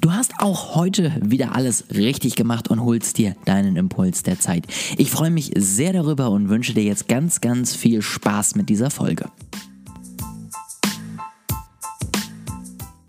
Du hast auch heute wieder alles richtig gemacht und holst dir deinen Impuls der Zeit. Ich freue mich sehr darüber und wünsche dir jetzt ganz, ganz viel Spaß mit dieser Folge.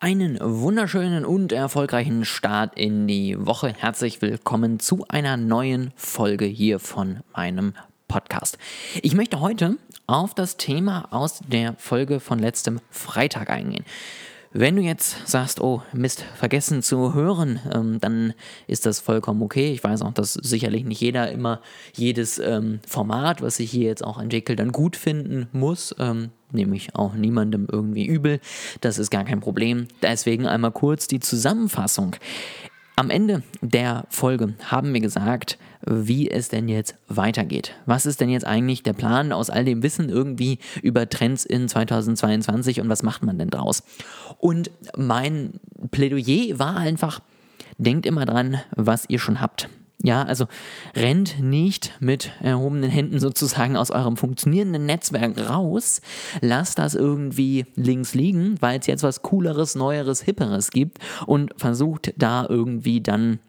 Einen wunderschönen und erfolgreichen Start in die Woche. Herzlich willkommen zu einer neuen Folge hier von meinem Podcast. Ich möchte heute auf das Thema aus der Folge von letztem Freitag eingehen. Wenn du jetzt sagst, oh Mist, vergessen zu hören, ähm, dann ist das vollkommen okay. Ich weiß auch, dass sicherlich nicht jeder immer jedes ähm, Format, was ich hier jetzt auch entwickle, dann gut finden muss. Ähm, nehme ich auch niemandem irgendwie übel. Das ist gar kein Problem. Deswegen einmal kurz die Zusammenfassung. Am Ende der Folge haben wir gesagt, wie es denn jetzt weitergeht. Was ist denn jetzt eigentlich der Plan aus all dem Wissen irgendwie über Trends in 2022 und was macht man denn draus? Und mein Plädoyer war einfach, denkt immer dran, was ihr schon habt. Ja, also rennt nicht mit erhobenen Händen sozusagen aus eurem funktionierenden Netzwerk raus, lasst das irgendwie links liegen, weil es jetzt was Cooleres, Neueres, Hipperes gibt und versucht da irgendwie dann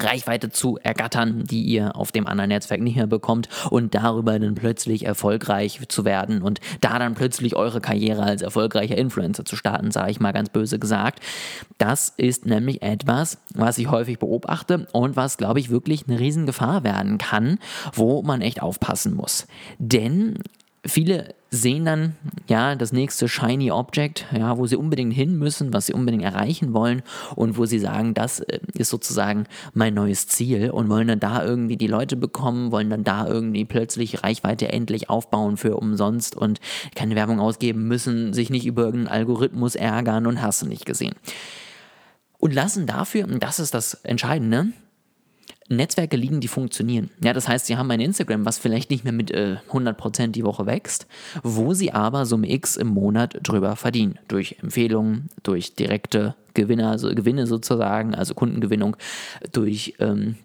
Reichweite zu ergattern, die ihr auf dem anderen Netzwerk nicht mehr bekommt und darüber dann plötzlich erfolgreich zu werden und da dann plötzlich eure Karriere als erfolgreicher Influencer zu starten, sage ich mal ganz böse gesagt. Das ist nämlich etwas, was ich häufig beobachte und was, glaube ich, wirklich eine Riesengefahr werden kann, wo man echt aufpassen muss. Denn viele sehen dann ja das nächste shiny Object, ja, wo sie unbedingt hin müssen, was sie unbedingt erreichen wollen und wo sie sagen, das äh, ist sozusagen mein neues Ziel und wollen dann da irgendwie die Leute bekommen, wollen dann da irgendwie plötzlich Reichweite endlich aufbauen für umsonst und keine Werbung ausgeben müssen, sich nicht über irgendeinen Algorithmus ärgern und hast du nicht gesehen. Und lassen dafür, und das ist das Entscheidende, Netzwerke liegen, die funktionieren. Ja, das heißt, sie haben ein Instagram, was vielleicht nicht mehr mit äh, 100% die Woche wächst, wo sie aber Summe X im Monat drüber verdienen. Durch Empfehlungen, durch direkte Gewinne, also Gewinne sozusagen, also Kundengewinnung, durch ähm,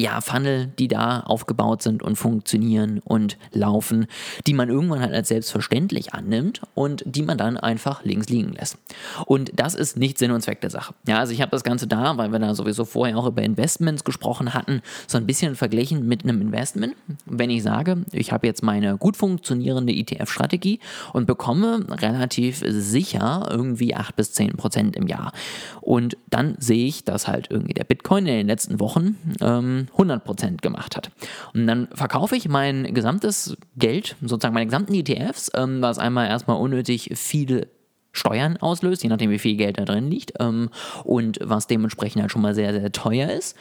ja, Funnel, die da aufgebaut sind und funktionieren und laufen, die man irgendwann halt als selbstverständlich annimmt und die man dann einfach links liegen lässt. Und das ist nicht Sinn und Zweck der Sache. Ja, also ich habe das Ganze da, weil wir da sowieso vorher auch über Investments gesprochen hatten, so ein bisschen verglichen mit einem Investment. Wenn ich sage, ich habe jetzt meine gut funktionierende ETF-Strategie und bekomme relativ sicher irgendwie 8 bis 10 Prozent im Jahr. Und dann sehe ich, dass halt irgendwie der Bitcoin in den letzten Wochen ähm, 100% gemacht hat. Und dann verkaufe ich mein gesamtes Geld, sozusagen meine gesamten ETFs, ähm, was einmal erstmal unnötig viele Steuern auslöst, je nachdem wie viel Geld da drin liegt ähm, und was dementsprechend halt schon mal sehr, sehr teuer ist.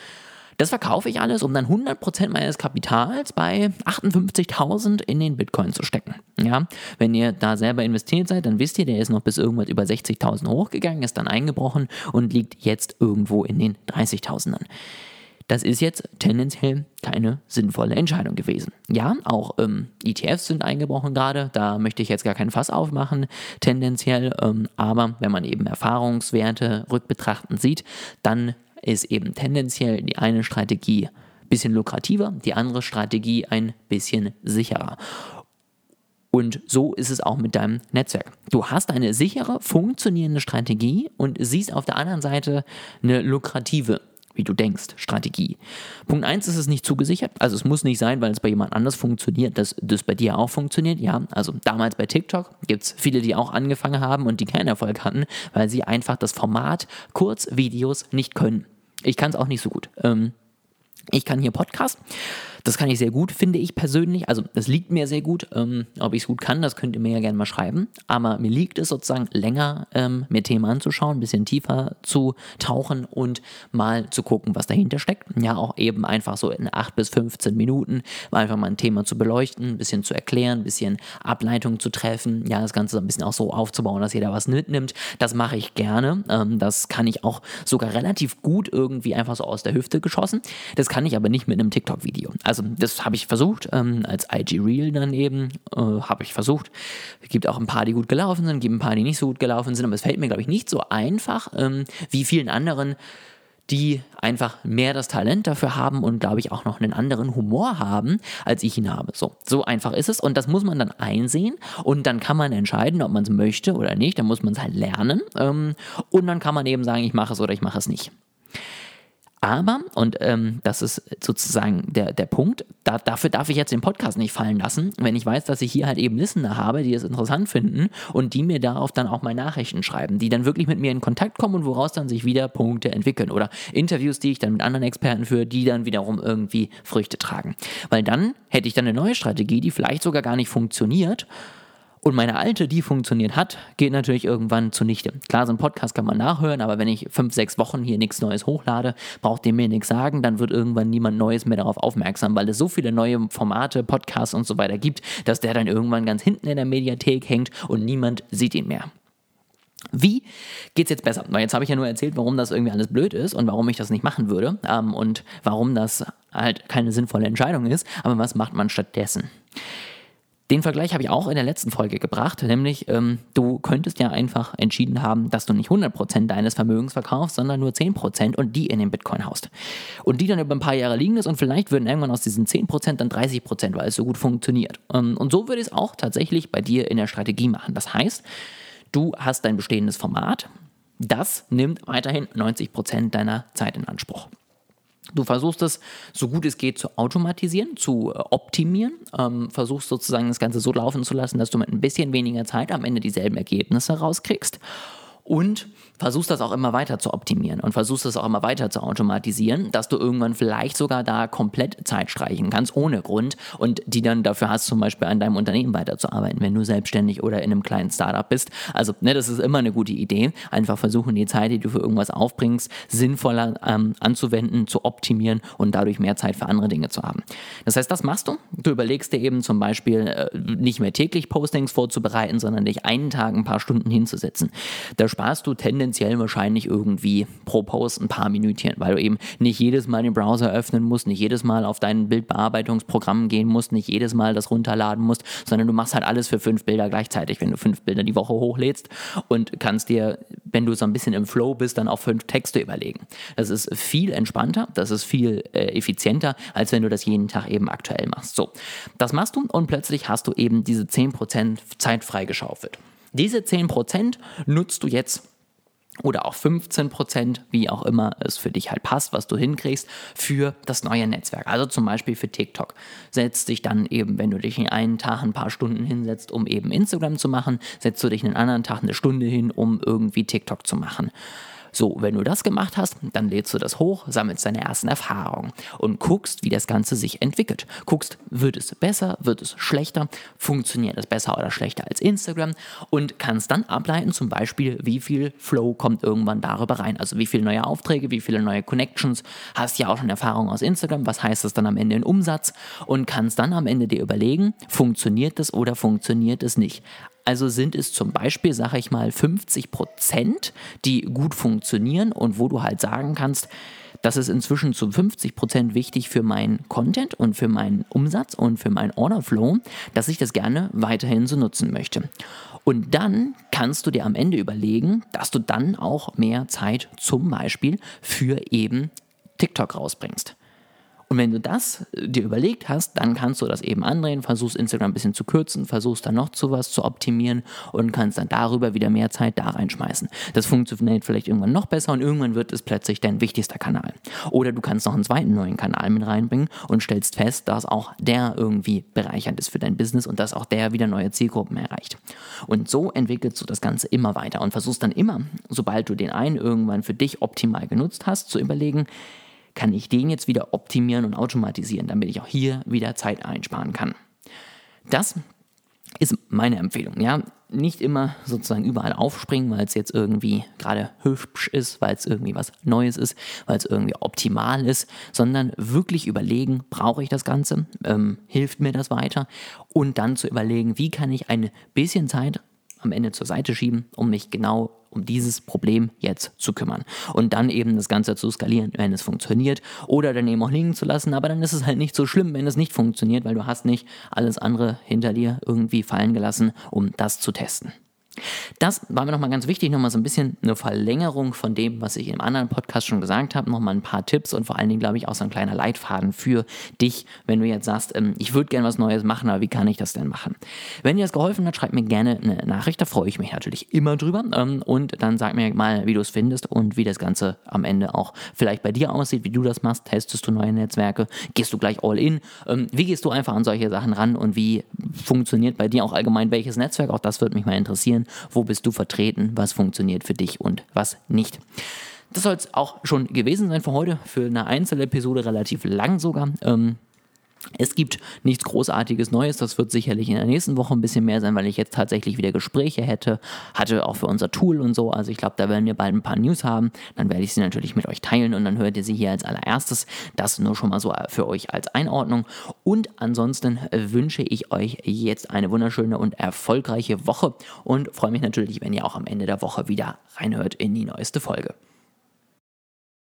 Das verkaufe ich alles, um dann 100% meines Kapitals bei 58.000 in den Bitcoin zu stecken. Ja, wenn ihr da selber investiert seid, dann wisst ihr, der ist noch bis irgendwas über 60.000 hochgegangen, ist dann eingebrochen und liegt jetzt irgendwo in den 30.000ern. Das ist jetzt tendenziell keine sinnvolle Entscheidung gewesen. Ja, auch ähm, ETFs sind eingebrochen gerade, da möchte ich jetzt gar keinen Fass aufmachen, tendenziell, ähm, aber wenn man eben Erfahrungswerte rückbetrachtend sieht, dann ist eben tendenziell die eine Strategie ein bisschen lukrativer, die andere Strategie ein bisschen sicherer. Und so ist es auch mit deinem Netzwerk. Du hast eine sichere, funktionierende Strategie und siehst auf der anderen Seite eine lukrative wie du denkst, Strategie. Punkt 1 ist es nicht zugesichert. Also es muss nicht sein, weil es bei jemand anders funktioniert, dass das bei dir auch funktioniert. Ja, also damals bei TikTok gibt es viele, die auch angefangen haben und die keinen Erfolg hatten, weil sie einfach das Format Kurzvideos nicht können. Ich kann es auch nicht so gut. Ähm, ich kann hier Podcast. Das kann ich sehr gut, finde ich persönlich. Also es liegt mir sehr gut. Ähm, ob ich es gut kann, das könnt ihr mir ja gerne mal schreiben. Aber mir liegt es sozusagen länger, ähm, mir Themen anzuschauen, ein bisschen tiefer zu tauchen und mal zu gucken, was dahinter steckt. Ja, auch eben einfach so in 8 bis 15 Minuten einfach mal ein Thema zu beleuchten, ein bisschen zu erklären, ein bisschen Ableitung zu treffen. Ja, das Ganze so ein bisschen auch so aufzubauen, dass jeder was mitnimmt. Das mache ich gerne. Ähm, das kann ich auch sogar relativ gut irgendwie einfach so aus der Hüfte geschossen. Das kann ich aber nicht mit einem TikTok-Video. Also das habe ich versucht, ähm, als IG Reel dann eben, äh, habe ich versucht. Es gibt auch ein paar, die gut gelaufen sind, gibt ein paar, die nicht so gut gelaufen sind, aber es fällt mir, glaube ich, nicht so einfach, ähm, wie vielen anderen die einfach mehr das Talent dafür haben und glaube ich auch noch einen anderen Humor haben, als ich ihn habe. So, so einfach ist es und das muss man dann einsehen und dann kann man entscheiden, ob man es möchte oder nicht. Dann muss man es halt lernen ähm, und dann kann man eben sagen, ich mache es oder ich mache es nicht. Aber, und ähm, das ist sozusagen der, der Punkt, da, dafür darf ich jetzt den Podcast nicht fallen lassen, wenn ich weiß, dass ich hier halt eben Listener habe, die es interessant finden und die mir darauf dann auch mal Nachrichten schreiben, die dann wirklich mit mir in Kontakt kommen und woraus dann sich wieder Punkte entwickeln oder Interviews, die ich dann mit anderen Experten führe, die dann wiederum irgendwie Früchte tragen. Weil dann hätte ich dann eine neue Strategie, die vielleicht sogar gar nicht funktioniert und meine alte, die funktioniert hat, geht natürlich irgendwann zunichte. Klar, so ein Podcast kann man nachhören, aber wenn ich fünf, sechs Wochen hier nichts Neues hochlade, braucht ihr mir nichts sagen, dann wird irgendwann niemand Neues mehr darauf aufmerksam, weil es so viele neue Formate, Podcasts und so weiter gibt, dass der dann irgendwann ganz hinten in der Mediathek hängt und niemand sieht ihn mehr. Wie geht's jetzt besser? Weil jetzt habe ich ja nur erzählt, warum das irgendwie alles blöd ist und warum ich das nicht machen würde ähm, und warum das halt keine sinnvolle Entscheidung ist. Aber was macht man stattdessen? Den Vergleich habe ich auch in der letzten Folge gebracht, nämlich ähm, du könntest ja einfach entschieden haben, dass du nicht 100% deines Vermögens verkaufst, sondern nur 10% und die in den Bitcoin haust. Und die dann über ein paar Jahre liegen ist und vielleicht würden irgendwann aus diesen 10% dann 30%, weil es so gut funktioniert. Ähm, und so würde ich es auch tatsächlich bei dir in der Strategie machen. Das heißt, du hast dein bestehendes Format, das nimmt weiterhin 90% deiner Zeit in Anspruch. Du versuchst es so gut es geht zu automatisieren, zu äh, optimieren, ähm, versuchst sozusagen das Ganze so laufen zu lassen, dass du mit ein bisschen weniger Zeit am Ende dieselben Ergebnisse rauskriegst und versuchst das auch immer weiter zu optimieren und versuchst das auch immer weiter zu automatisieren, dass du irgendwann vielleicht sogar da komplett Zeit streichen kannst, ohne Grund und die dann dafür hast, zum Beispiel an deinem Unternehmen weiterzuarbeiten, wenn du selbstständig oder in einem kleinen Startup bist. Also, ne, das ist immer eine gute Idee. Einfach versuchen, die Zeit, die du für irgendwas aufbringst, sinnvoller ähm, anzuwenden, zu optimieren und dadurch mehr Zeit für andere Dinge zu haben. Das heißt, das machst du. Du überlegst dir eben zum Beispiel äh, nicht mehr täglich Postings vorzubereiten, sondern dich einen Tag ein paar Stunden hinzusetzen. Da sparst du tendenziell wahrscheinlich irgendwie pro Post ein paar Minütchen, weil du eben nicht jedes Mal den Browser öffnen musst, nicht jedes Mal auf dein Bildbearbeitungsprogramm gehen musst, nicht jedes Mal das runterladen musst, sondern du machst halt alles für fünf Bilder gleichzeitig, wenn du fünf Bilder die Woche hochlädst und kannst dir, wenn du so ein bisschen im Flow bist, dann auch fünf Texte überlegen. Das ist viel entspannter, das ist viel äh, effizienter, als wenn du das jeden Tag eben aktuell machst. So, das machst du und plötzlich hast du eben diese 10% Zeit freigeschaufelt. Diese 10% nutzt du jetzt oder auch 15% wie auch immer es für dich halt passt, was du hinkriegst, für das neue Netzwerk. Also zum Beispiel für TikTok. Setzt dich dann eben, wenn du dich in einen Tag ein paar Stunden hinsetzt, um eben Instagram zu machen, setzt du dich einen anderen Tag eine Stunde hin, um irgendwie TikTok zu machen. So, wenn du das gemacht hast, dann lädst du das hoch, sammelst deine ersten Erfahrungen und guckst, wie das Ganze sich entwickelt. Guckst, wird es besser, wird es schlechter, funktioniert es besser oder schlechter als Instagram und kannst dann ableiten, zum Beispiel, wie viel Flow kommt irgendwann darüber rein. Also wie viele neue Aufträge, wie viele neue Connections. Hast ja auch schon Erfahrung aus Instagram, was heißt das dann am Ende in Umsatz und kannst dann am Ende dir überlegen, funktioniert es oder funktioniert es nicht. Also sind es zum Beispiel, sage ich mal, 50 Prozent, die gut funktionieren und wo du halt sagen kannst, das ist inzwischen zu 50 Prozent wichtig für meinen Content und für meinen Umsatz und für meinen Orderflow, dass ich das gerne weiterhin so nutzen möchte. Und dann kannst du dir am Ende überlegen, dass du dann auch mehr Zeit zum Beispiel für eben TikTok rausbringst. Und wenn du das äh, dir überlegt hast, dann kannst du das eben andrehen, versuchst Instagram ein bisschen zu kürzen, versuchst dann noch zu was zu optimieren und kannst dann darüber wieder mehr Zeit da reinschmeißen. Das funktioniert vielleicht irgendwann noch besser und irgendwann wird es plötzlich dein wichtigster Kanal. Oder du kannst noch einen zweiten neuen Kanal mit reinbringen und stellst fest, dass auch der irgendwie bereichernd ist für dein Business und dass auch der wieder neue Zielgruppen erreicht. Und so entwickelst du das Ganze immer weiter und versuchst dann immer, sobald du den einen irgendwann für dich optimal genutzt hast, zu überlegen, kann ich den jetzt wieder optimieren und automatisieren, damit ich auch hier wieder Zeit einsparen kann. Das ist meine Empfehlung. Ja, nicht immer sozusagen überall aufspringen, weil es jetzt irgendwie gerade hübsch ist, weil es irgendwie was Neues ist, weil es irgendwie optimal ist, sondern wirklich überlegen, brauche ich das Ganze, ähm, hilft mir das weiter und dann zu überlegen, wie kann ich ein bisschen Zeit am Ende zur Seite schieben, um mich genau um dieses Problem jetzt zu kümmern. Und dann eben das Ganze zu skalieren, wenn es funktioniert. Oder dann eben auch liegen zu lassen. Aber dann ist es halt nicht so schlimm, wenn es nicht funktioniert, weil du hast nicht alles andere hinter dir irgendwie fallen gelassen, um das zu testen. Das war mir nochmal ganz wichtig, nochmal so ein bisschen eine Verlängerung von dem, was ich im anderen Podcast schon gesagt habe, nochmal ein paar Tipps und vor allen Dingen, glaube ich, auch so ein kleiner Leitfaden für dich, wenn du jetzt sagst, ähm, ich würde gerne was Neues machen, aber wie kann ich das denn machen? Wenn dir das geholfen hat, schreib mir gerne eine Nachricht, da freue ich mich natürlich immer drüber. Ähm, und dann sag mir mal, wie du es findest und wie das Ganze am Ende auch vielleicht bei dir aussieht, wie du das machst, testest du neue Netzwerke, gehst du gleich all in, ähm, wie gehst du einfach an solche Sachen ran und wie funktioniert bei dir auch allgemein? Welches Netzwerk, auch das würde mich mal interessieren, wo bist du vertreten, was funktioniert für dich und was nicht. Das soll es auch schon gewesen sein für heute, für eine Einzelepisode relativ lang sogar. Ähm, es gibt nichts Großartiges Neues, das wird sicherlich in der nächsten Woche ein bisschen mehr sein, weil ich jetzt tatsächlich wieder Gespräche hätte, hatte auch für unser Tool und so. Also ich glaube, da werden wir bald ein paar News haben. Dann werde ich sie natürlich mit euch teilen und dann hört ihr sie hier als allererstes. Das nur schon mal so für euch als Einordnung. Und ansonsten wünsche ich euch jetzt eine wunderschöne und erfolgreiche Woche und freue mich natürlich, wenn ihr auch am Ende der Woche wieder reinhört in die neueste Folge.